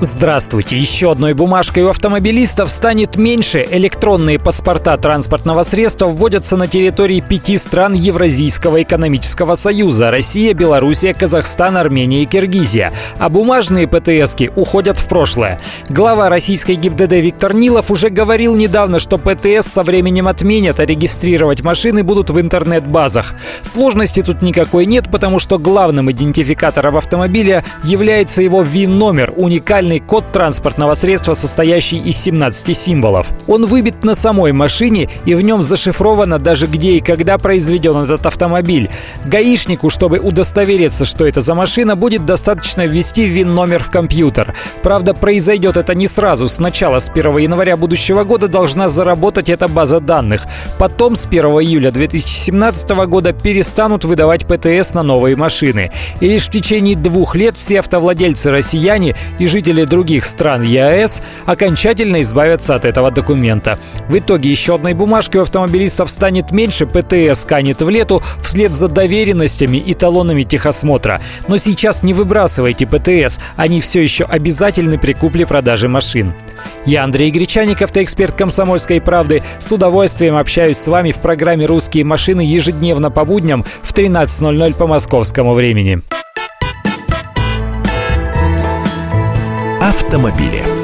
Здравствуйте. Еще одной бумажкой у автомобилистов станет меньше. Электронные паспорта транспортного средства вводятся на территории пяти стран Евразийского экономического союза – Россия, Белоруссия, Казахстан, Армения и Киргизия. А бумажные ПТСки уходят в прошлое. Глава российской ГИБДД Виктор Нилов уже говорил недавно, что ПТС со временем отменят, а регистрировать машины будут в интернет-базах. Сложности тут никакой нет, потому что главным идентификатором автомобиля является его ВИН-номер – уникальный специальный код транспортного средства, состоящий из 17 символов. Он выбит на самой машине и в нем зашифровано даже где и когда произведен этот автомобиль. Гаишнику, чтобы удостовериться, что это за машина, будет достаточно ввести ВИН-номер в компьютер. Правда, произойдет это не сразу. Сначала с 1 января будущего года должна заработать эта база данных. Потом с 1 июля 2017 года перестанут выдавать ПТС на новые машины. И лишь в течение двух лет все автовладельцы россияне и жители других стран ЕАЭС окончательно избавятся от этого документа. В итоге еще одной бумажкой у автомобилистов станет меньше, ПТС канет в лету вслед за доверенностями и талонами техосмотра. Но сейчас не выбрасывайте ПТС, они все еще обязательны при купле-продаже машин. Я Андрей Гречаник, автоэксперт «Комсомольской правды». С удовольствием общаюсь с вами в программе «Русские машины» ежедневно по будням в 13.00 по московскому времени. автомобили.